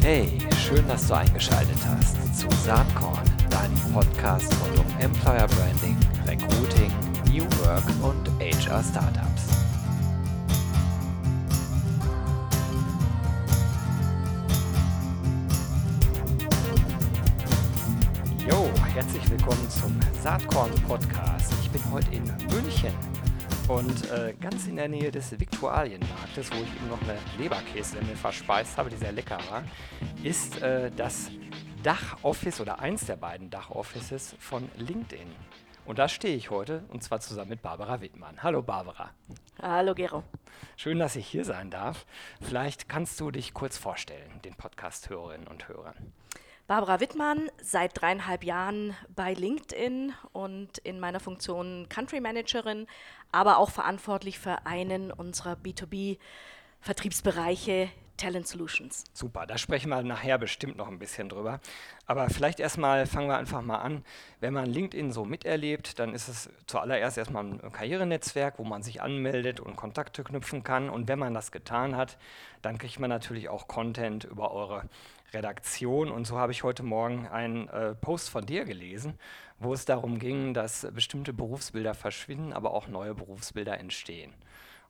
Hey, schön, dass du eingeschaltet hast zu Saatkorn, deinem Podcast rund um Employer Branding, Recruiting, New Work und HR Startups. Jo, herzlich willkommen zum Saatkorn Podcast. Ich bin heute in München und äh, ganz in der Nähe des Viktualienmarktes, wo ich eben noch eine Leberkässemmel verspeist habe, die sehr lecker war, ist äh, das Dachoffice oder eins der beiden Dachoffices von LinkedIn. Und da stehe ich heute und zwar zusammen mit Barbara Wittmann. Hallo Barbara. Hallo Gero. Schön, dass ich hier sein darf. Vielleicht kannst du dich kurz vorstellen, den Podcast-Hörerinnen und Hörern. Barbara Wittmann, seit dreieinhalb Jahren bei LinkedIn und in meiner Funktion Country Managerin, aber auch verantwortlich für einen unserer B2B-Vertriebsbereiche Talent Solutions. Super, da sprechen wir nachher bestimmt noch ein bisschen drüber. Aber vielleicht erstmal fangen wir einfach mal an. Wenn man LinkedIn so miterlebt, dann ist es zuallererst erstmal ein Karrierenetzwerk, wo man sich anmeldet und Kontakte knüpfen kann. Und wenn man das getan hat, dann kriegt man natürlich auch Content über eure Redaktion. Und so habe ich heute Morgen einen äh, Post von dir gelesen, wo es darum ging, dass bestimmte Berufsbilder verschwinden, aber auch neue Berufsbilder entstehen.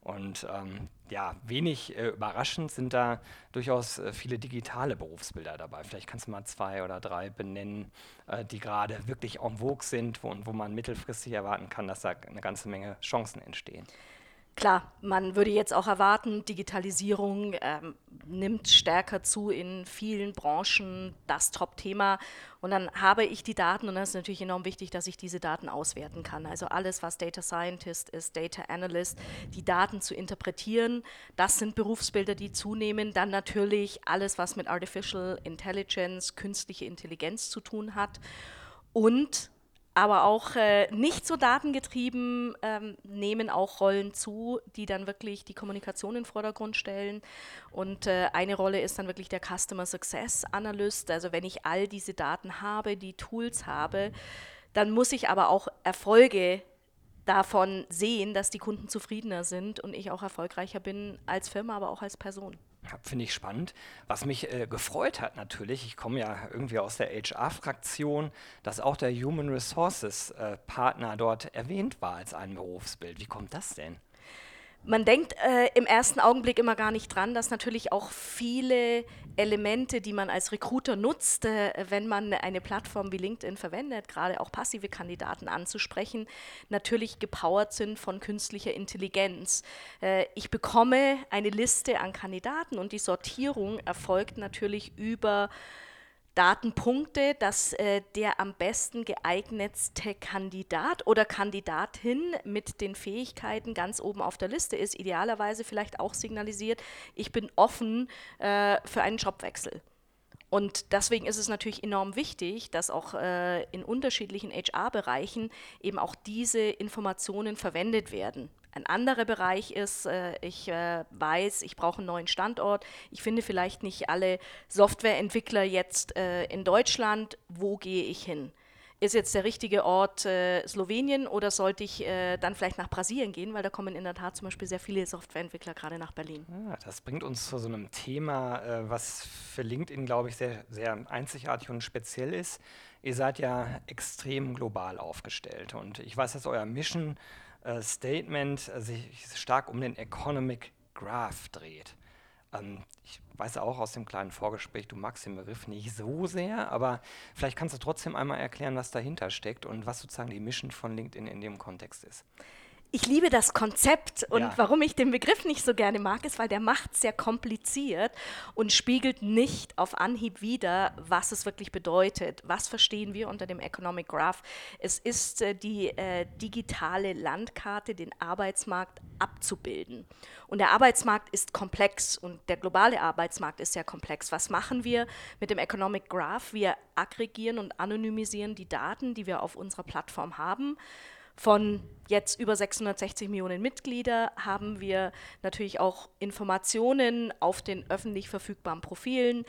Und ähm, ja, wenig äh, überraschend sind da durchaus äh, viele digitale Berufsbilder dabei. Vielleicht kannst du mal zwei oder drei benennen, äh, die gerade wirklich en vogue sind wo, und wo man mittelfristig erwarten kann, dass da eine ganze Menge Chancen entstehen. Klar, man würde jetzt auch erwarten, Digitalisierung ähm, nimmt stärker zu in vielen Branchen, das Top-Thema. Und dann habe ich die Daten und das ist natürlich enorm wichtig, dass ich diese Daten auswerten kann. Also alles, was Data Scientist ist, Data Analyst, die Daten zu interpretieren, das sind Berufsbilder, die zunehmen. Dann natürlich alles, was mit Artificial Intelligence, künstliche Intelligenz zu tun hat. Und aber auch äh, nicht so datengetrieben ähm, nehmen auch Rollen zu, die dann wirklich die Kommunikation in den Vordergrund stellen. Und äh, eine Rolle ist dann wirklich der Customer Success Analyst. Also wenn ich all diese Daten habe, die Tools habe, dann muss ich aber auch Erfolge davon sehen, dass die Kunden zufriedener sind und ich auch erfolgreicher bin als Firma, aber auch als Person. Finde ich spannend. Was mich äh, gefreut hat natürlich, ich komme ja irgendwie aus der HR-Fraktion, dass auch der Human Resources-Partner äh, dort erwähnt war als ein Berufsbild. Wie kommt das denn? Man denkt äh, im ersten Augenblick immer gar nicht dran, dass natürlich auch viele Elemente, die man als Recruiter nutzt, äh, wenn man eine Plattform wie LinkedIn verwendet, gerade auch passive Kandidaten anzusprechen, natürlich gepowert sind von künstlicher Intelligenz. Äh, ich bekomme eine Liste an Kandidaten und die Sortierung erfolgt natürlich über Datenpunkte, dass äh, der am besten geeignetste Kandidat oder Kandidatin mit den Fähigkeiten ganz oben auf der Liste ist, idealerweise vielleicht auch signalisiert, ich bin offen äh, für einen Jobwechsel. Und deswegen ist es natürlich enorm wichtig, dass auch äh, in unterschiedlichen HR-Bereichen eben auch diese Informationen verwendet werden. Ein anderer Bereich ist, äh, ich äh, weiß, ich brauche einen neuen Standort. Ich finde vielleicht nicht alle Softwareentwickler jetzt äh, in Deutschland. Wo gehe ich hin? Ist jetzt der richtige Ort äh, Slowenien oder sollte ich äh, dann vielleicht nach Brasilien gehen, weil da kommen in der Tat zum Beispiel sehr viele Softwareentwickler gerade nach Berlin. Ja, das bringt uns zu so einem Thema, äh, was für LinkedIn, glaube ich, sehr, sehr einzigartig und speziell ist. Ihr seid ja extrem global aufgestellt und ich weiß, dass euer Mission Statement äh, sich stark um den Economic Graph dreht. Ähm, ich weiß auch aus dem kleinen Vorgespräch, du magst den Begriff nicht so sehr, aber vielleicht kannst du trotzdem einmal erklären, was dahinter steckt und was sozusagen die Mission von LinkedIn in dem Kontext ist ich liebe das Konzept und ja. warum ich den Begriff nicht so gerne mag, ist, weil der macht sehr kompliziert und spiegelt nicht auf Anhieb wider, was es wirklich bedeutet. Was verstehen wir unter dem Economic Graph? Es ist äh, die äh, digitale Landkarte, den Arbeitsmarkt abzubilden. Und der Arbeitsmarkt ist komplex und der globale Arbeitsmarkt ist sehr komplex. Was machen wir mit dem Economic Graph? Wir aggregieren und anonymisieren die Daten, die wir auf unserer Plattform haben von jetzt über 660 Millionen Mitglieder haben wir natürlich auch Informationen auf den öffentlich verfügbaren Profilen.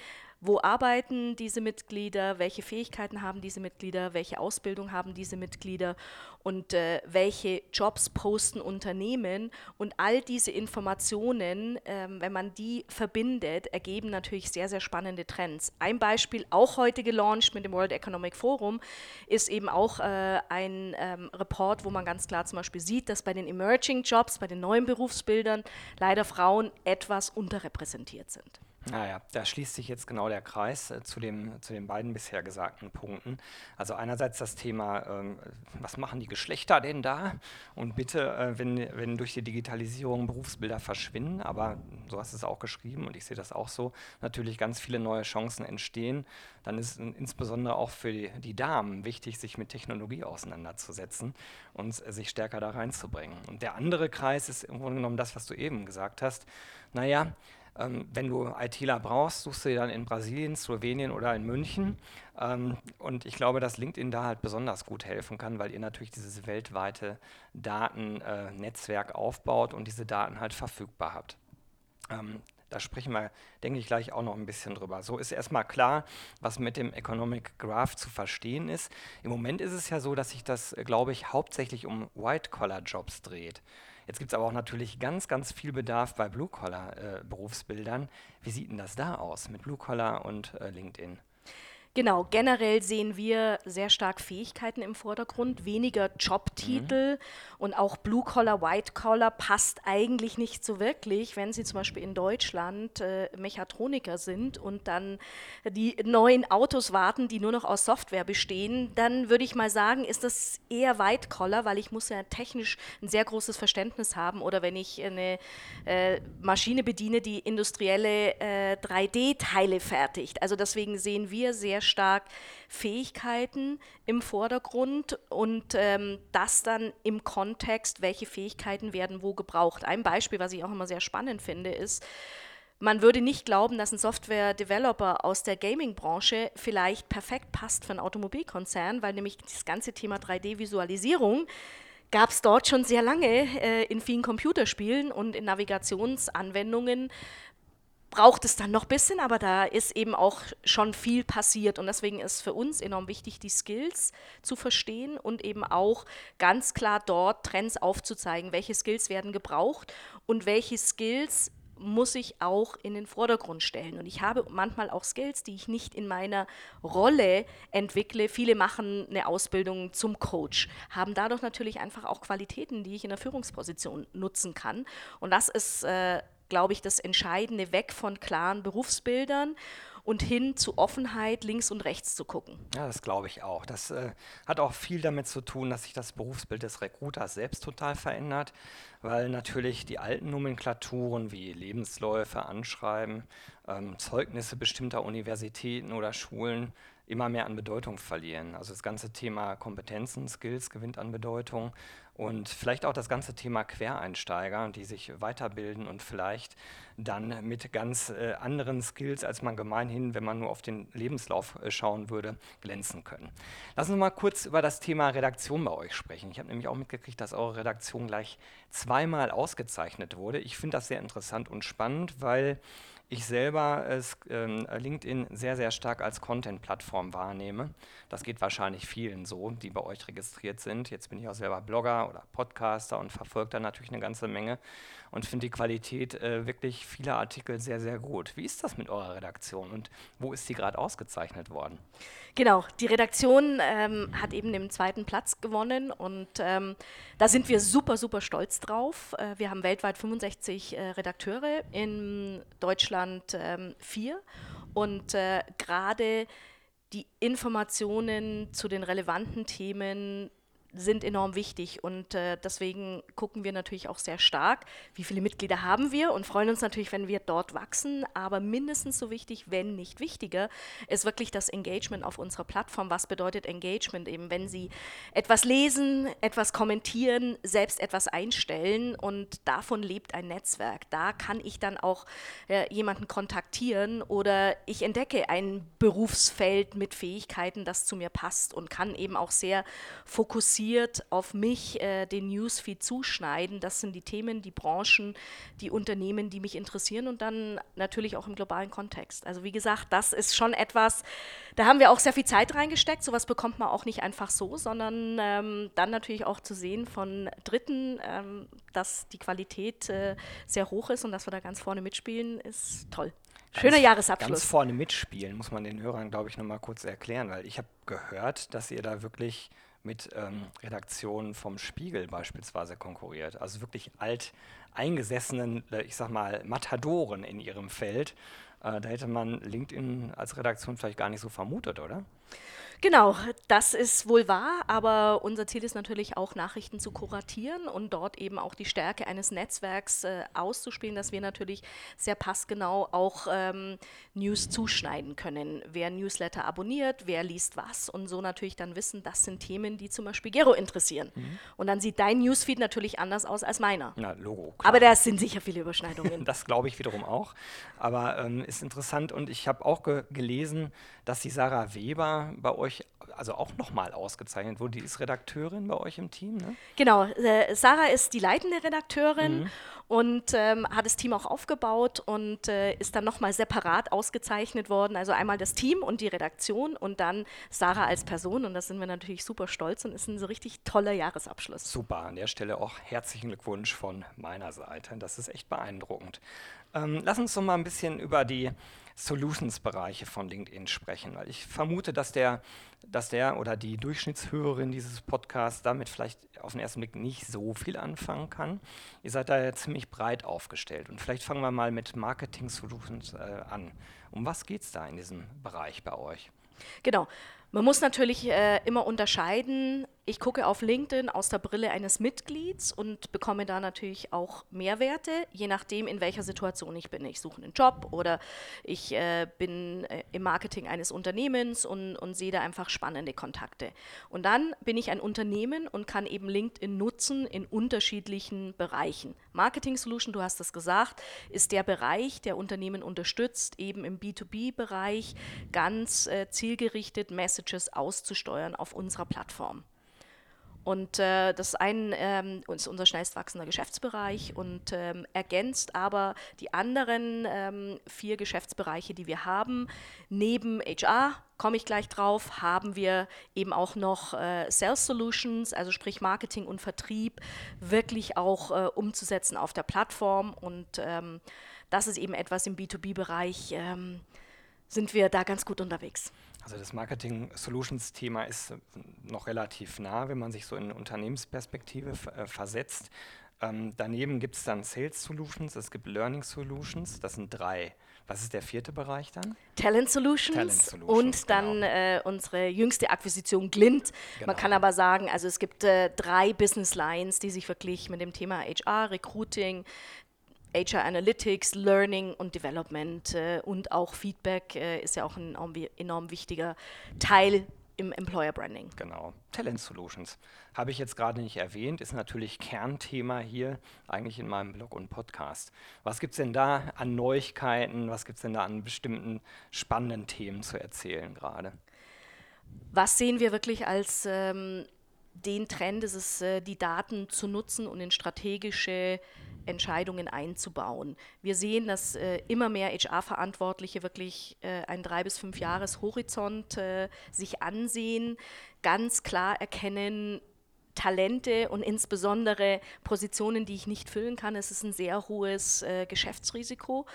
Wo arbeiten diese Mitglieder, welche Fähigkeiten haben diese Mitglieder, welche Ausbildung haben diese Mitglieder und äh, welche Jobs posten Unternehmen. Und all diese Informationen, ähm, wenn man die verbindet, ergeben natürlich sehr, sehr spannende Trends. Ein Beispiel, auch heute gelauncht mit dem World Economic Forum, ist eben auch äh, ein ähm, Report, wo man ganz klar zum Beispiel sieht, dass bei den Emerging Jobs, bei den neuen Berufsbildern leider Frauen etwas unterrepräsentiert sind. Naja, da schließt sich jetzt genau der Kreis äh, zu, dem, zu den beiden bisher gesagten Punkten. Also einerseits das Thema, ähm, was machen die Geschlechter denn da? Und bitte, äh, wenn, wenn durch die Digitalisierung Berufsbilder verschwinden, aber so hast du es auch geschrieben und ich sehe das auch so, natürlich ganz viele neue Chancen entstehen, dann ist insbesondere auch für die, die Damen wichtig, sich mit Technologie auseinanderzusetzen und sich stärker da reinzubringen. Und der andere Kreis ist im Grunde genommen das, was du eben gesagt hast. Naja, ähm, wenn du ITler brauchst, suchst du dir dann in Brasilien, Slowenien oder in München. Ähm, und ich glaube, dass LinkedIn da halt besonders gut helfen kann, weil ihr natürlich dieses weltweite Datennetzwerk äh, aufbaut und diese Daten halt verfügbar habt. Ähm, da sprechen wir, denke ich, gleich auch noch ein bisschen drüber. So ist erstmal klar, was mit dem Economic Graph zu verstehen ist. Im Moment ist es ja so, dass sich das, glaube ich, hauptsächlich um White-Collar-Jobs dreht. Jetzt gibt es aber auch natürlich ganz, ganz viel Bedarf bei Blue-Collar-Berufsbildern. Äh, Wie sieht denn das da aus mit Blue-Collar und äh, LinkedIn? Genau, generell sehen wir sehr stark Fähigkeiten im Vordergrund, weniger Jobtitel mhm. und auch Blue Collar, White Collar passt eigentlich nicht so wirklich, wenn Sie zum Beispiel in Deutschland äh, Mechatroniker sind und dann die neuen Autos warten, die nur noch aus Software bestehen, dann würde ich mal sagen, ist das eher White Collar, weil ich muss ja technisch ein sehr großes Verständnis haben oder wenn ich eine äh, Maschine bediene, die industrielle äh, 3D-Teile fertigt. Also deswegen sehen wir sehr stark Fähigkeiten im Vordergrund und ähm, das dann im Kontext, welche Fähigkeiten werden wo gebraucht. Ein Beispiel, was ich auch immer sehr spannend finde, ist, man würde nicht glauben, dass ein Software-Developer aus der Gaming-Branche vielleicht perfekt passt für einen Automobilkonzern, weil nämlich das ganze Thema 3D-Visualisierung gab es dort schon sehr lange äh, in vielen Computerspielen und in Navigationsanwendungen braucht es dann noch ein bisschen, aber da ist eben auch schon viel passiert und deswegen ist für uns enorm wichtig, die Skills zu verstehen und eben auch ganz klar dort Trends aufzuzeigen, welche Skills werden gebraucht und welche Skills muss ich auch in den Vordergrund stellen. Und ich habe manchmal auch Skills, die ich nicht in meiner Rolle entwickle. Viele machen eine Ausbildung zum Coach, haben dadurch natürlich einfach auch Qualitäten, die ich in der Führungsposition nutzen kann. Und das ist äh, glaube ich, das Entscheidende, weg von klaren Berufsbildern und hin zu Offenheit links und rechts zu gucken. Ja, das glaube ich auch. Das äh, hat auch viel damit zu tun, dass sich das Berufsbild des Recruiters selbst total verändert, weil natürlich die alten Nomenklaturen wie Lebensläufe, Anschreiben, ähm, Zeugnisse bestimmter Universitäten oder Schulen immer mehr an Bedeutung verlieren. Also das ganze Thema Kompetenzen, Skills gewinnt an Bedeutung und vielleicht auch das ganze Thema Quereinsteiger, die sich weiterbilden und vielleicht dann mit ganz äh, anderen Skills, als man gemeinhin, wenn man nur auf den Lebenslauf äh, schauen würde, glänzen können. Lassen Sie mal kurz über das Thema Redaktion bei euch sprechen. Ich habe nämlich auch mitgekriegt, dass eure Redaktion gleich zweimal ausgezeichnet wurde. Ich finde das sehr interessant und spannend, weil ich selber es, ähm, LinkedIn sehr, sehr stark als Content-Plattform wahrnehme. Das geht wahrscheinlich vielen so, die bei euch registriert sind. Jetzt bin ich auch selber Blogger oder Podcaster und verfolge da natürlich eine ganze Menge und finde die Qualität äh, wirklich vieler Artikel sehr, sehr gut. Wie ist das mit eurer Redaktion und wo ist sie gerade ausgezeichnet worden? Genau, die Redaktion ähm, hat eben den zweiten Platz gewonnen und ähm, da sind wir super, super stolz drauf. Äh, wir haben weltweit 65 äh, Redakteure, in Deutschland ähm, vier. Und äh, gerade die Informationen zu den relevanten Themen sind enorm wichtig und äh, deswegen gucken wir natürlich auch sehr stark, wie viele Mitglieder haben wir und freuen uns natürlich, wenn wir dort wachsen. Aber mindestens so wichtig, wenn nicht wichtiger, ist wirklich das Engagement auf unserer Plattform. Was bedeutet Engagement? Eben, wenn Sie etwas lesen, etwas kommentieren, selbst etwas einstellen und davon lebt ein Netzwerk. Da kann ich dann auch äh, jemanden kontaktieren oder ich entdecke ein Berufsfeld mit Fähigkeiten, das zu mir passt und kann eben auch sehr fokussiert fokussiert auf mich äh, den Newsfeed zuschneiden. Das sind die Themen, die Branchen, die Unternehmen, die mich interessieren und dann natürlich auch im globalen Kontext. Also wie gesagt, das ist schon etwas, da haben wir auch sehr viel Zeit reingesteckt. Sowas bekommt man auch nicht einfach so, sondern ähm, dann natürlich auch zu sehen von Dritten, ähm, dass die Qualität äh, sehr hoch ist und dass wir da ganz vorne mitspielen, ist toll. Schöner ganz, Jahresabschluss. Ganz vorne mitspielen, muss man den Hörern, glaube ich, nochmal kurz erklären, weil ich habe gehört, dass ihr da wirklich mit ähm, Redaktionen vom Spiegel beispielsweise konkurriert. Also wirklich alt eingesessenen, äh, ich sag mal, Matadoren in ihrem Feld. Äh, da hätte man LinkedIn als Redaktion vielleicht gar nicht so vermutet, oder? Genau, das ist wohl wahr, aber unser Ziel ist natürlich auch, Nachrichten zu kuratieren und dort eben auch die Stärke eines Netzwerks äh, auszuspielen, dass wir natürlich sehr passgenau auch ähm, News zuschneiden können. Wer Newsletter abonniert, wer liest was und so natürlich dann wissen, das sind Themen, die zum Beispiel Gero interessieren. Mhm. Und dann sieht dein Newsfeed natürlich anders aus als meiner. Na, Logo. Klar. Aber da sind sicher viele Überschneidungen. das glaube ich wiederum auch. Aber ähm, ist interessant und ich habe auch ge gelesen, dass die Sarah Weber bei euch euch also auch nochmal ausgezeichnet wurde. Die ist Redakteurin bei euch im Team, ne? Genau, äh, Sarah ist die leitende Redakteurin mhm. und ähm, hat das Team auch aufgebaut und äh, ist dann nochmal separat ausgezeichnet worden. Also einmal das Team und die Redaktion und dann Sarah als Person und da sind wir natürlich super stolz und ist ein so richtig toller Jahresabschluss. Super, an der Stelle auch herzlichen Glückwunsch von meiner Seite. Das ist echt beeindruckend. Ähm, lass uns doch mal ein bisschen über die Solutions-Bereiche von LinkedIn sprechen, weil ich vermute, dass der, dass der oder die Durchschnittshörerin dieses Podcasts damit vielleicht auf den ersten Blick nicht so viel anfangen kann. Ihr seid da ja ziemlich breit aufgestellt und vielleicht fangen wir mal mit Marketing Solutions äh, an. Um was geht es da in diesem Bereich bei euch? Genau. Man muss natürlich äh, immer unterscheiden. Ich gucke auf LinkedIn aus der Brille eines Mitglieds und bekomme da natürlich auch Mehrwerte, je nachdem, in welcher Situation ich bin. Ich suche einen Job oder ich äh, bin äh, im Marketing eines Unternehmens und, und sehe da einfach spannende Kontakte. Und dann bin ich ein Unternehmen und kann eben LinkedIn nutzen in unterschiedlichen Bereichen. Marketing Solution, du hast es gesagt, ist der Bereich, der Unternehmen unterstützt, eben im B2B-Bereich ganz äh, zielgerichtet Messages auszusteuern auf unserer Plattform. Und äh, das ein ähm, ist unser schnellst wachsender Geschäftsbereich und ähm, ergänzt aber die anderen ähm, vier Geschäftsbereiche, die wir haben. Neben HR, komme ich gleich drauf, haben wir eben auch noch äh, Sales Solutions, also sprich Marketing und Vertrieb, wirklich auch äh, umzusetzen auf der Plattform. Und ähm, das ist eben etwas im B2B-Bereich, ähm, sind wir da ganz gut unterwegs. Also das Marketing Solutions Thema ist äh, noch relativ nah, wenn man sich so in eine Unternehmensperspektive äh, versetzt. Ähm, daneben gibt es dann Sales Solutions, es gibt Learning Solutions, das sind drei. Was ist der vierte Bereich dann? Talent Solutions, Talent Solutions und dann genau. äh, unsere jüngste Akquisition Glint. Genau. Man kann aber sagen, also es gibt äh, drei Business Lines, die sich wirklich mit dem Thema HR, Recruiting, HR Analytics, Learning und Development äh, und auch Feedback äh, ist ja auch ein enorm wichtiger Teil im Employer Branding. Genau. Talent Solutions habe ich jetzt gerade nicht erwähnt, ist natürlich Kernthema hier eigentlich in meinem Blog und Podcast. Was gibt es denn da an Neuigkeiten? Was gibt es denn da an bestimmten spannenden Themen zu erzählen gerade? Was sehen wir wirklich als ähm, den Trend, ist es, äh, die Daten zu nutzen und in strategische Entscheidungen einzubauen. Wir sehen, dass äh, immer mehr HR-Verantwortliche wirklich äh, einen drei bis fünf Jahres Horizont äh, sich ansehen, ganz klar erkennen, Talente und insbesondere Positionen, die ich nicht füllen kann. Es ist ein sehr hohes äh, Geschäftsrisiko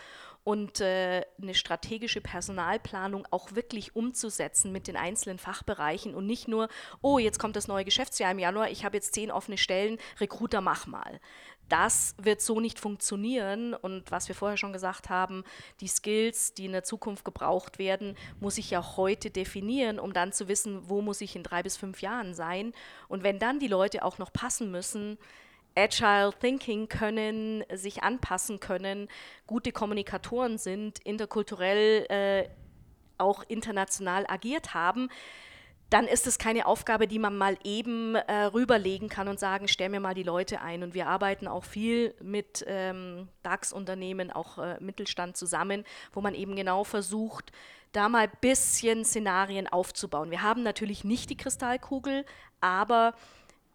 und äh, eine strategische Personalplanung auch wirklich umzusetzen mit den einzelnen Fachbereichen und nicht nur, oh, jetzt kommt das neue Geschäftsjahr im Januar, ich habe jetzt zehn offene Stellen, Recruiter, mach mal das wird so nicht funktionieren. Und was wir vorher schon gesagt haben, die Skills, die in der Zukunft gebraucht werden, muss ich ja heute definieren, um dann zu wissen, wo muss ich in drei bis fünf Jahren sein. Und wenn dann die Leute auch noch passen müssen, Agile Thinking können, sich anpassen können, gute Kommunikatoren sind, interkulturell äh, auch international agiert haben, dann ist es keine Aufgabe, die man mal eben äh, rüberlegen kann und sagen, stell mir mal die Leute ein. Und wir arbeiten auch viel mit ähm, DAX-Unternehmen, auch äh, Mittelstand zusammen, wo man eben genau versucht, da mal ein bisschen Szenarien aufzubauen. Wir haben natürlich nicht die Kristallkugel, aber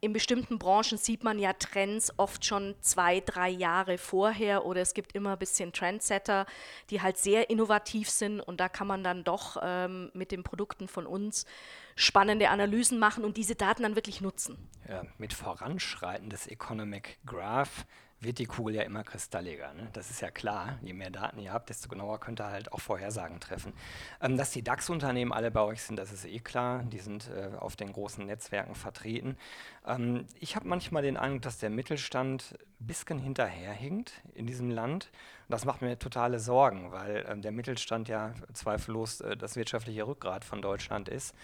in bestimmten Branchen sieht man ja Trends oft schon zwei, drei Jahre vorher oder es gibt immer ein bisschen Trendsetter, die halt sehr innovativ sind und da kann man dann doch ähm, mit den Produkten von uns spannende Analysen machen und diese Daten dann wirklich nutzen. Ja, mit Voranschreiten des Economic Graph wird die Kugel ja immer kristalliger. Ne? Das ist ja klar. Je mehr Daten ihr habt, desto genauer könnt ihr halt auch Vorhersagen treffen. Ähm, dass die DAX-Unternehmen alle bei euch sind, das ist eh klar. Die sind äh, auf den großen Netzwerken vertreten. Ähm, ich habe manchmal den Eindruck, dass der Mittelstand ein bisschen hinterherhinkt in diesem Land. das macht mir totale Sorgen, weil ähm, der Mittelstand ja zweifellos äh, das wirtschaftliche Rückgrat von Deutschland ist.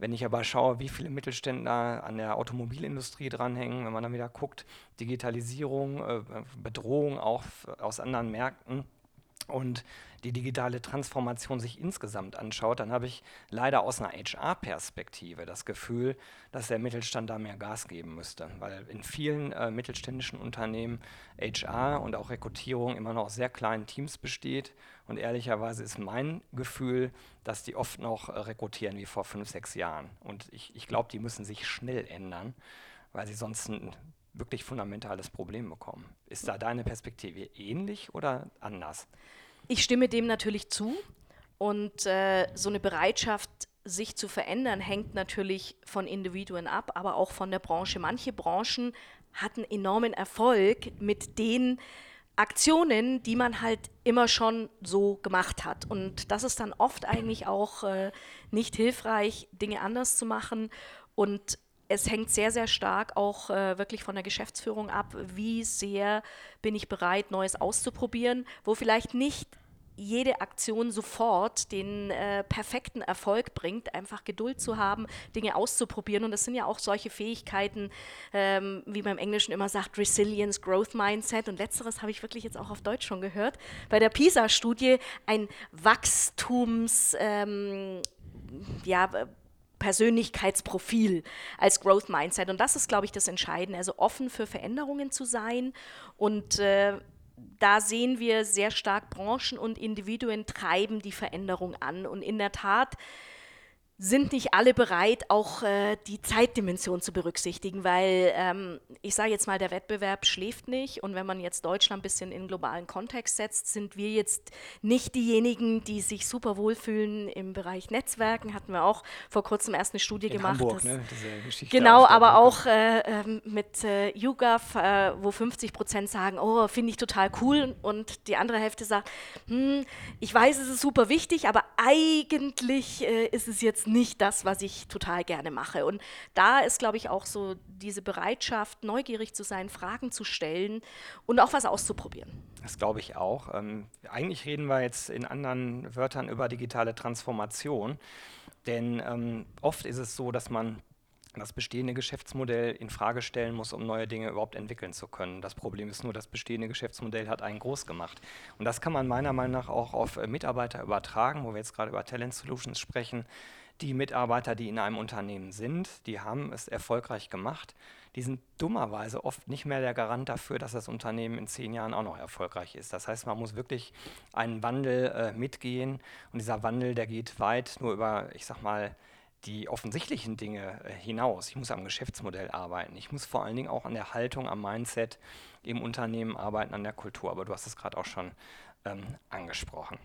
Wenn ich aber schaue, wie viele Mittelständler an der Automobilindustrie dranhängen, wenn man dann wieder guckt, Digitalisierung, äh, Bedrohung auch aus anderen Märkten und die digitale Transformation sich insgesamt anschaut, dann habe ich leider aus einer HR-Perspektive das Gefühl, dass der Mittelstand da mehr Gas geben müsste, weil in vielen äh, mittelständischen Unternehmen HR und auch Rekrutierung immer noch aus sehr kleinen Teams besteht und ehrlicherweise ist mein Gefühl, dass die oft noch äh, rekrutieren wie vor fünf, sechs Jahren und ich, ich glaube, die müssen sich schnell ändern, weil sie sonst ein wirklich fundamentales Problem bekommen. Ist da deine Perspektive ähnlich oder anders? Ich stimme dem natürlich zu. Und äh, so eine Bereitschaft, sich zu verändern, hängt natürlich von Individuen ab, aber auch von der Branche. Manche Branchen hatten enormen Erfolg mit den Aktionen, die man halt immer schon so gemacht hat. Und das ist dann oft eigentlich auch äh, nicht hilfreich, Dinge anders zu machen. Und es hängt sehr, sehr stark auch äh, wirklich von der Geschäftsführung ab, wie sehr bin ich bereit, Neues auszuprobieren, wo vielleicht nicht jede Aktion sofort den äh, perfekten Erfolg bringt, einfach Geduld zu haben, Dinge auszuprobieren. Und das sind ja auch solche Fähigkeiten, ähm, wie man im Englischen immer sagt, Resilience, Growth Mindset. Und letzteres habe ich wirklich jetzt auch auf Deutsch schon gehört. Bei der PISA-Studie ein Wachstums, ähm, ja, Persönlichkeitsprofil als Growth Mindset. Und das ist, glaube ich, das Entscheidende. Also offen für Veränderungen zu sein und äh, da sehen wir sehr stark Branchen und Individuen treiben die Veränderung an. Und in der Tat sind nicht alle bereit, auch äh, die Zeitdimension zu berücksichtigen, weil ähm, ich sage jetzt mal, der Wettbewerb schläft nicht und wenn man jetzt Deutschland ein bisschen in globalen Kontext setzt, sind wir jetzt nicht diejenigen, die sich super wohlfühlen im Bereich Netzwerken. Hatten wir auch vor kurzem erst eine Studie in gemacht. Hamburg, ne? genau, aber auch äh, ähm, mit äh, YouGov, äh, wo 50 Prozent sagen, oh, finde ich total cool und die andere Hälfte sagt, hm, ich weiß, es ist super wichtig, aber eigentlich äh, ist es jetzt nicht das, was ich total gerne mache. Und da ist, glaube ich, auch so diese Bereitschaft, neugierig zu sein, Fragen zu stellen und auch was auszuprobieren. Das glaube ich auch. Ähm, eigentlich reden wir jetzt in anderen Wörtern über digitale Transformation, denn ähm, oft ist es so, dass man das bestehende Geschäftsmodell in Frage stellen muss, um neue Dinge überhaupt entwickeln zu können. Das Problem ist nur, das bestehende Geschäftsmodell hat einen groß gemacht. Und das kann man meiner Meinung nach auch auf äh, Mitarbeiter übertragen, wo wir jetzt gerade über Talent Solutions sprechen die Mitarbeiter, die in einem Unternehmen sind, die haben es erfolgreich gemacht. Die sind dummerweise oft nicht mehr der Garant dafür, dass das Unternehmen in zehn Jahren auch noch erfolgreich ist. Das heißt, man muss wirklich einen Wandel äh, mitgehen und dieser Wandel, der geht weit nur über, ich sag mal, die offensichtlichen Dinge äh, hinaus. Ich muss am Geschäftsmodell arbeiten. Ich muss vor allen Dingen auch an der Haltung, am Mindset im Unternehmen arbeiten, an der Kultur. Aber du hast es gerade auch schon ähm, angesprochen.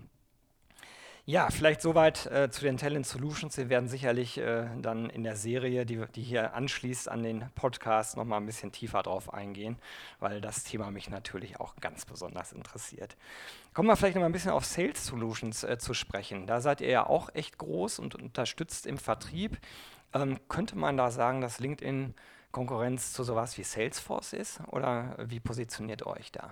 Ja, vielleicht soweit äh, zu den Talent Solutions. Wir werden sicherlich äh, dann in der Serie, die, die hier anschließt an den Podcast, nochmal ein bisschen tiefer drauf eingehen, weil das Thema mich natürlich auch ganz besonders interessiert. Kommen wir vielleicht noch mal ein bisschen auf Sales Solutions äh, zu sprechen. Da seid ihr ja auch echt groß und unterstützt im Vertrieb. Ähm, könnte man da sagen, dass LinkedIn Konkurrenz zu sowas wie Salesforce ist oder wie positioniert ihr euch da?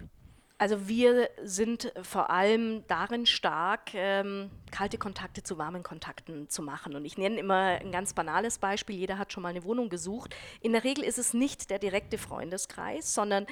Also wir sind vor allem darin stark, ähm, kalte Kontakte zu warmen Kontakten zu machen. Und ich nenne immer ein ganz banales Beispiel. Jeder hat schon mal eine Wohnung gesucht. In der Regel ist es nicht der direkte Freundeskreis, sondern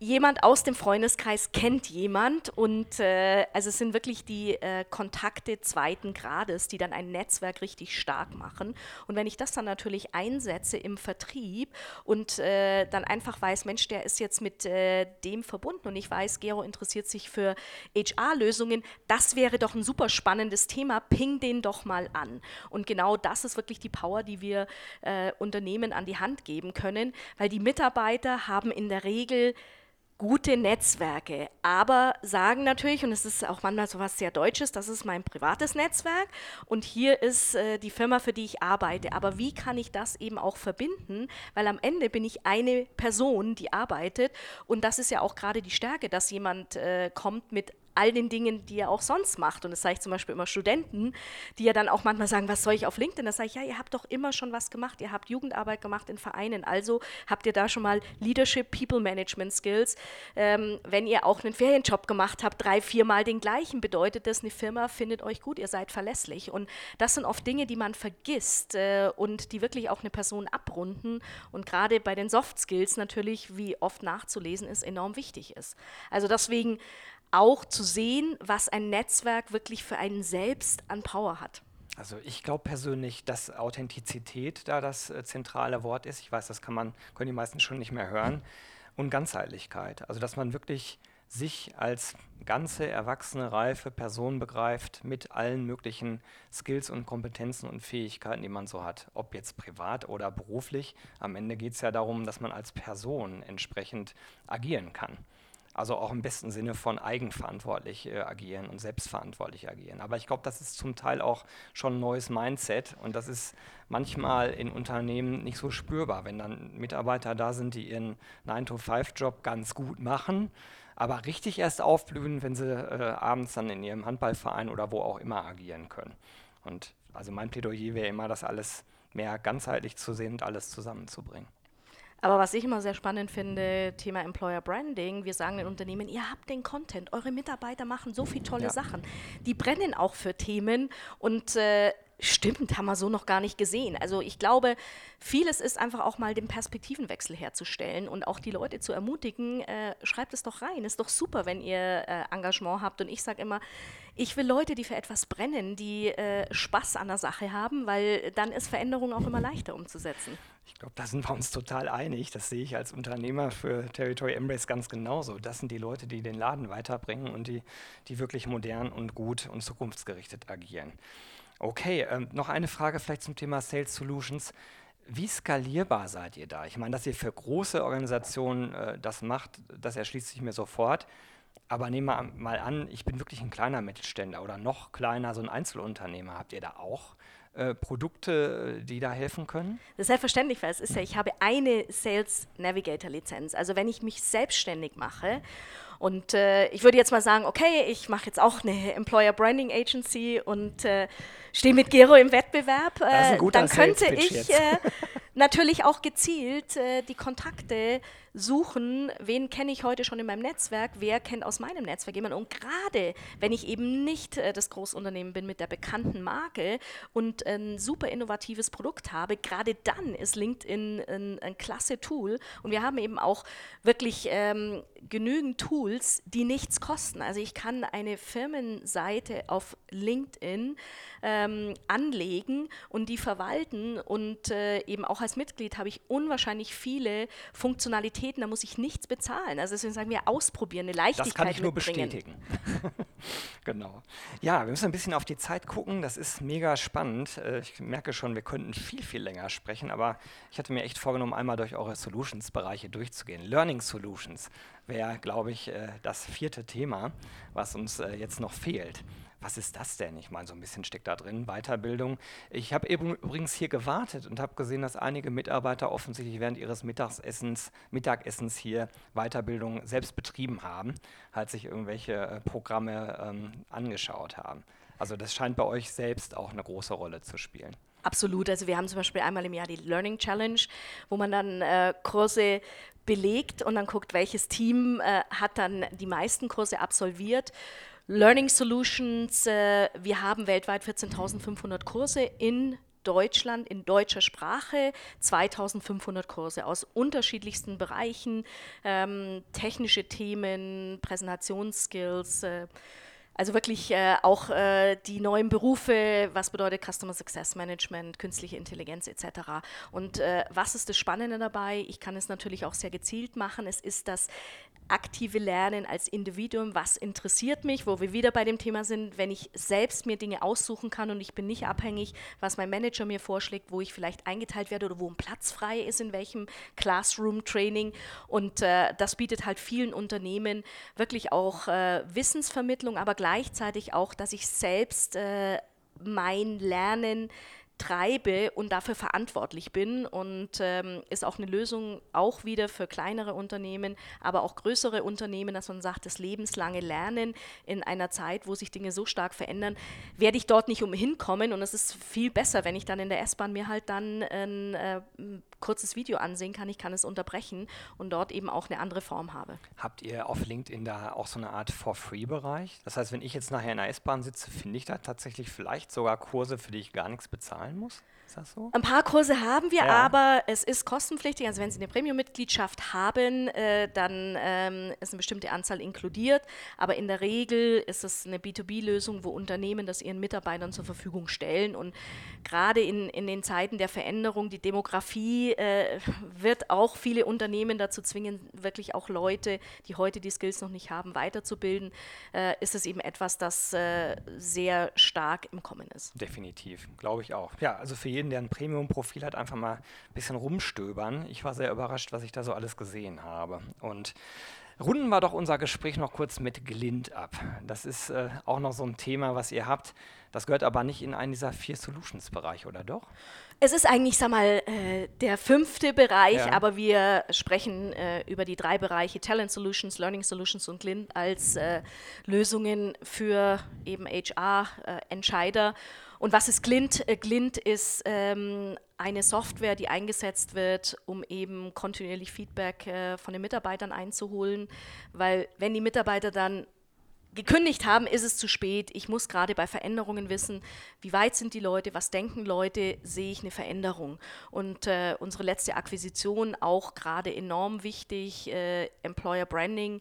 jemand aus dem Freundeskreis kennt jemand und äh, also es sind wirklich die äh, Kontakte zweiten Grades, die dann ein Netzwerk richtig stark machen. Und wenn ich das dann natürlich einsetze im Vertrieb und äh, dann einfach weiß, Mensch, der ist jetzt mit äh, dem verbunden und ich weiß, Gero interessiert sich für HR-Lösungen, das wäre doch ein super spannendes Thema, ping den doch mal an. Und genau das ist wirklich die Power, die wir äh, Unternehmen an die Hand geben können, weil die Mitarbeiter haben in der Regel gute Netzwerke, aber sagen natürlich, und es ist auch manchmal so was sehr Deutsches, das ist mein privates Netzwerk und hier ist äh, die Firma, für die ich arbeite. Aber wie kann ich das eben auch verbinden? Weil am Ende bin ich eine Person, die arbeitet und das ist ja auch gerade die Stärke, dass jemand äh, kommt mit all den Dingen, die er auch sonst macht. Und das sage ich zum Beispiel immer Studenten, die ja dann auch manchmal sagen, was soll ich auf LinkedIn? Da sage ich, ja, ihr habt doch immer schon was gemacht. Ihr habt Jugendarbeit gemacht in Vereinen. Also habt ihr da schon mal Leadership, People Management Skills. Ähm, wenn ihr auch einen Ferienjob gemacht habt, drei, viermal den gleichen, bedeutet das, eine Firma findet euch gut, ihr seid verlässlich. Und das sind oft Dinge, die man vergisst äh, und die wirklich auch eine Person abrunden. Und gerade bei den Soft Skills natürlich, wie oft nachzulesen ist, enorm wichtig ist. Also deswegen auch zu sehen, was ein Netzwerk wirklich für einen selbst an Power hat. Also ich glaube persönlich, dass Authentizität da das äh, zentrale Wort ist. Ich weiß, das kann man, können die meisten schon nicht mehr hören. Und Ganzheitlichkeit. Also dass man wirklich sich als ganze, erwachsene, reife Person begreift mit allen möglichen Skills und Kompetenzen und Fähigkeiten, die man so hat. Ob jetzt privat oder beruflich. Am Ende geht es ja darum, dass man als Person entsprechend agieren kann. Also auch im besten Sinne von eigenverantwortlich äh, agieren und selbstverantwortlich agieren. Aber ich glaube, das ist zum Teil auch schon ein neues Mindset und das ist manchmal in Unternehmen nicht so spürbar, wenn dann Mitarbeiter da sind, die ihren 9-to-5-Job ganz gut machen, aber richtig erst aufblühen, wenn sie äh, abends dann in ihrem Handballverein oder wo auch immer agieren können. Und also mein Plädoyer wäre immer, das alles mehr ganzheitlich zu sehen und alles zusammenzubringen. Aber was ich immer sehr spannend finde, Thema Employer Branding, wir sagen den Unternehmen, ihr habt den Content, eure Mitarbeiter machen so viele tolle ja. Sachen. Die brennen auch für Themen und äh, Stimmt, haben wir so noch gar nicht gesehen. Also ich glaube, vieles ist einfach auch mal den Perspektivenwechsel herzustellen und auch die Leute zu ermutigen, äh, schreibt es doch rein. Ist doch super, wenn ihr äh, Engagement habt. Und ich sage immer, ich will Leute, die für etwas brennen, die äh, Spaß an der Sache haben, weil dann ist Veränderung auch immer leichter umzusetzen. Ich glaube, da sind wir uns total einig. Das sehe ich als Unternehmer für Territory Embrace ganz genauso. Das sind die Leute, die den Laden weiterbringen und die, die wirklich modern und gut und zukunftsgerichtet agieren. Okay, ähm, noch eine Frage vielleicht zum Thema Sales Solutions. Wie skalierbar seid ihr da? Ich meine, dass ihr für große Organisationen äh, das macht, das erschließt sich mir sofort. Aber nehmen wir mal an, ich bin wirklich ein kleiner Mittelständler oder noch kleiner, so ein Einzelunternehmer. Habt ihr da auch äh, Produkte, die da helfen können? Das ist selbstverständlich, weil es ist ja, ich habe eine Sales Navigator Lizenz. Also wenn ich mich selbstständig mache und äh, ich würde jetzt mal sagen, okay, ich mache jetzt auch eine Employer Branding Agency und äh, stehe mit Gero im Wettbewerb, äh, dann könnte ich äh, natürlich auch gezielt äh, die Kontakte suchen, wen kenne ich heute schon in meinem Netzwerk, wer kennt aus meinem Netzwerk jemanden. Und gerade wenn ich eben nicht äh, das Großunternehmen bin mit der bekannten Marke und ein super innovatives Produkt habe, gerade dann ist LinkedIn ein, ein klasse Tool. Und wir haben eben auch wirklich ähm, genügend Tools, die nichts kosten. Also ich kann eine Firmenseite auf LinkedIn ähm, anlegen und die verwalten und äh, eben auch als Mitglied habe ich unwahrscheinlich viele Funktionalitäten, da muss ich nichts bezahlen. Also deswegen sagen wir ausprobieren, eine Leichtigkeit Das kann ich nur mitbringen. bestätigen. genau. Ja, wir müssen ein bisschen auf die Zeit gucken, das ist mega spannend. Äh, ich merke schon, wir könnten viel, viel länger sprechen, aber ich hatte mir echt vorgenommen, einmal durch eure Solutions-Bereiche durchzugehen. Learning Solutions wäre, glaube ich, äh, das vierte Thema, was uns äh, jetzt noch fehlt was ist das denn? Ich meine, so ein bisschen steckt da drin, Weiterbildung. Ich habe übrigens hier gewartet und habe gesehen, dass einige Mitarbeiter offensichtlich während ihres Mittagessens, Mittagessens hier Weiterbildung selbst betrieben haben, halt sich irgendwelche äh, Programme ähm, angeschaut haben. Also das scheint bei euch selbst auch eine große Rolle zu spielen. Absolut. Also wir haben zum Beispiel einmal im Jahr die Learning Challenge, wo man dann äh, Kurse belegt und dann guckt, welches Team äh, hat dann die meisten Kurse absolviert. Learning Solutions, äh, wir haben weltweit 14.500 Kurse in Deutschland in deutscher Sprache 2500 Kurse aus unterschiedlichsten Bereichen, ähm, technische Themen, Präsentationsskills. Äh, also wirklich äh, auch äh, die neuen Berufe, was bedeutet Customer Success Management, künstliche Intelligenz etc. Und äh, was ist das Spannende dabei? Ich kann es natürlich auch sehr gezielt machen. Es ist das aktive Lernen als Individuum, was interessiert mich, wo wir wieder bei dem Thema sind, wenn ich selbst mir Dinge aussuchen kann und ich bin nicht abhängig, was mein Manager mir vorschlägt, wo ich vielleicht eingeteilt werde oder wo ein Platz frei ist, in welchem Classroom-Training. Und äh, das bietet halt vielen Unternehmen wirklich auch äh, Wissensvermittlung, aber gleichzeitig auch, dass ich selbst äh, mein Lernen treibe und dafür verantwortlich bin und ähm, ist auch eine Lösung auch wieder für kleinere Unternehmen, aber auch größere Unternehmen, dass man sagt, das lebenslange Lernen in einer Zeit, wo sich Dinge so stark verändern, werde ich dort nicht umhin kommen und es ist viel besser, wenn ich dann in der S-Bahn mir halt dann ein äh, kurzes Video ansehen kann, ich kann es unterbrechen und dort eben auch eine andere Form habe. Habt ihr auf LinkedIn da auch so eine Art For-Free-Bereich? Das heißt, wenn ich jetzt nachher in der S-Bahn sitze, finde ich da tatsächlich vielleicht sogar Kurse, für die ich gar nichts bezahlen zahlen muss? Ist das so? Ein paar Kurse haben wir, ja. aber es ist kostenpflichtig. Also wenn Sie eine Premium-Mitgliedschaft haben, äh, dann ähm, ist eine bestimmte Anzahl inkludiert. Aber in der Regel ist es eine B2B-Lösung, wo Unternehmen das ihren Mitarbeitern zur Verfügung stellen. Und gerade in, in den Zeiten der Veränderung, die Demografie äh, wird auch viele Unternehmen dazu zwingen, wirklich auch Leute, die heute die Skills noch nicht haben, weiterzubilden. Äh, ist es eben etwas, das äh, sehr stark im Kommen ist. Definitiv, glaube ich auch. Ja, also für jeden jeden, der ein Premium-Profil hat, einfach mal ein bisschen rumstöbern. Ich war sehr überrascht, was ich da so alles gesehen habe. Und runden wir doch unser Gespräch noch kurz mit Glint ab. Das ist äh, auch noch so ein Thema, was ihr habt. Das gehört aber nicht in einen dieser vier Solutions-Bereiche, oder doch? Es ist eigentlich, sag mal, äh, der fünfte Bereich, ja. aber wir sprechen äh, über die drei Bereiche Talent Solutions, Learning Solutions und Glint als äh, Lösungen für eben HR-Entscheider. Und was ist Glint? Äh, Glint ist ähm, eine Software, die eingesetzt wird, um eben kontinuierlich Feedback äh, von den Mitarbeitern einzuholen, weil wenn die Mitarbeiter dann gekündigt haben, ist es zu spät. Ich muss gerade bei Veränderungen wissen, wie weit sind die Leute, was denken Leute, sehe ich eine Veränderung. Und äh, unsere letzte Akquisition auch gerade enorm wichtig, äh, Employer Branding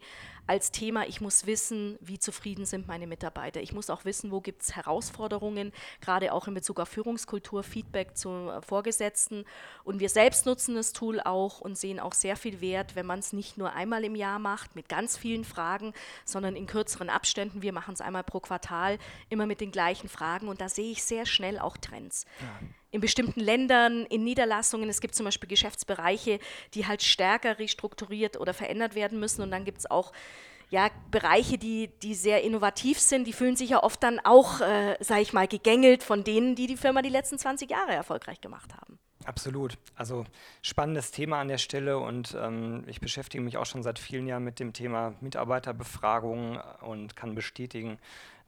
als Thema, ich muss wissen, wie zufrieden sind meine Mitarbeiter. Ich muss auch wissen, wo gibt es Herausforderungen, gerade auch in Bezug auf Führungskultur, Feedback zu Vorgesetzten. Und wir selbst nutzen das Tool auch und sehen auch sehr viel Wert, wenn man es nicht nur einmal im Jahr macht mit ganz vielen Fragen, sondern in kürzeren Abständen. Wir machen es einmal pro Quartal, immer mit den gleichen Fragen. Und da sehe ich sehr schnell auch Trends. Ja in bestimmten Ländern, in Niederlassungen. Es gibt zum Beispiel Geschäftsbereiche, die halt stärker restrukturiert oder verändert werden müssen. Und dann gibt es auch ja, Bereiche, die, die sehr innovativ sind, die fühlen sich ja oft dann auch, äh, sage ich mal, gegängelt von denen, die die Firma die letzten 20 Jahre erfolgreich gemacht haben. Absolut. Also spannendes Thema an der Stelle und ähm, ich beschäftige mich auch schon seit vielen Jahren mit dem Thema Mitarbeiterbefragung und kann bestätigen,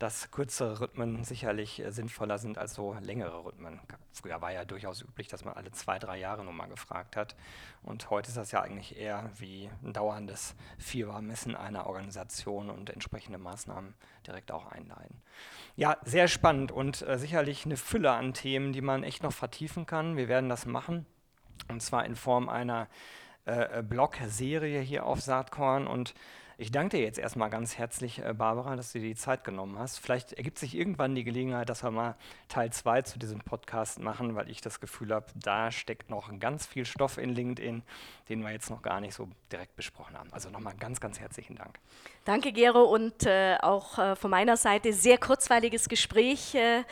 dass kürzere Rhythmen sicherlich äh, sinnvoller sind als so längere Rhythmen. Früher war ja durchaus üblich, dass man alle zwei, drei Jahre nur mal gefragt hat. Und heute ist das ja eigentlich eher wie ein dauerndes Fiebermessen einer Organisation und entsprechende Maßnahmen direkt auch einleiten. Ja, sehr spannend und äh, sicherlich eine Fülle an Themen, die man echt noch vertiefen kann. Wir werden das machen und zwar in Form einer äh, äh Blog-Serie hier auf Saatkorn und ich danke dir jetzt erstmal ganz herzlich, äh, Barbara, dass du dir die Zeit genommen hast. Vielleicht ergibt sich irgendwann die Gelegenheit, dass wir mal Teil 2 zu diesem Podcast machen, weil ich das Gefühl habe, da steckt noch ganz viel Stoff in LinkedIn, den wir jetzt noch gar nicht so direkt besprochen haben. Also nochmal ganz, ganz herzlichen Dank. Danke, Gero, und äh, auch äh, von meiner Seite sehr kurzweiliges Gespräch. Äh,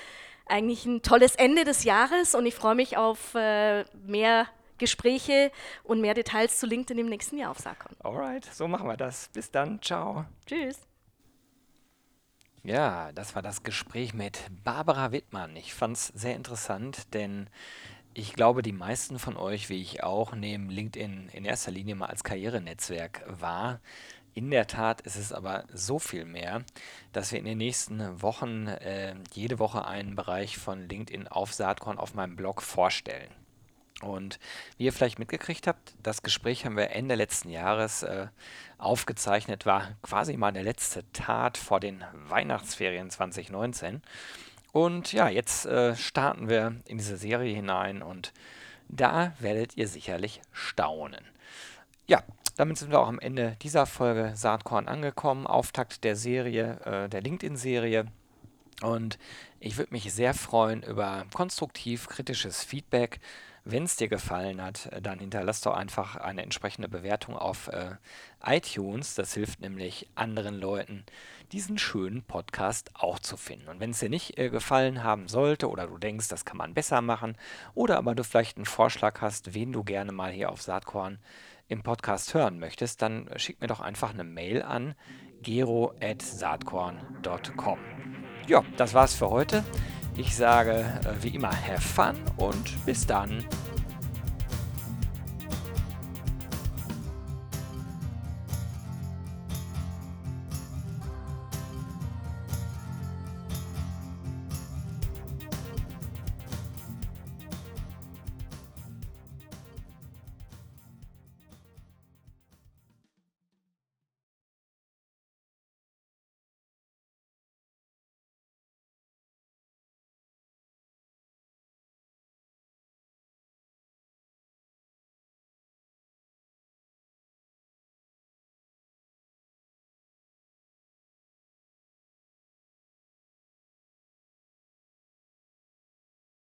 eigentlich ein tolles Ende des Jahres und ich freue mich auf äh, mehr Gespräche und mehr Details zu LinkedIn im nächsten Jahr auf Sakon. Alright, so machen wir das. Bis dann, ciao. Tschüss. Ja, das war das Gespräch mit Barbara Wittmann. Ich fand es sehr interessant, denn ich glaube, die meisten von euch, wie ich auch, nehmen LinkedIn in erster Linie mal als Karrierenetzwerk wahr. In der Tat ist es aber so viel mehr, dass wir in den nächsten Wochen äh, jede Woche einen Bereich von LinkedIn auf Saatkorn auf meinem Blog vorstellen. Und wie ihr vielleicht mitgekriegt habt, das Gespräch haben wir Ende letzten Jahres äh, aufgezeichnet, war quasi mal der letzte Tat vor den Weihnachtsferien 2019. Und ja, jetzt äh, starten wir in diese Serie hinein und da werdet ihr sicherlich staunen. Ja, damit sind wir auch am Ende dieser Folge Saatkorn angekommen. Auftakt der Serie, äh, der LinkedIn-Serie. Und ich würde mich sehr freuen über konstruktiv kritisches Feedback. Wenn es dir gefallen hat, dann hinterlass doch einfach eine entsprechende Bewertung auf äh, iTunes. Das hilft nämlich anderen Leuten, diesen schönen Podcast auch zu finden. Und wenn es dir nicht äh, gefallen haben sollte oder du denkst, das kann man besser machen, oder aber du vielleicht einen Vorschlag hast, wen du gerne mal hier auf Saatkorn im Podcast hören möchtest, dann schick mir doch einfach eine Mail an gero.saatkorn.com. Ja, das war's für heute. Ich sage äh, wie immer, have fun und bis dann.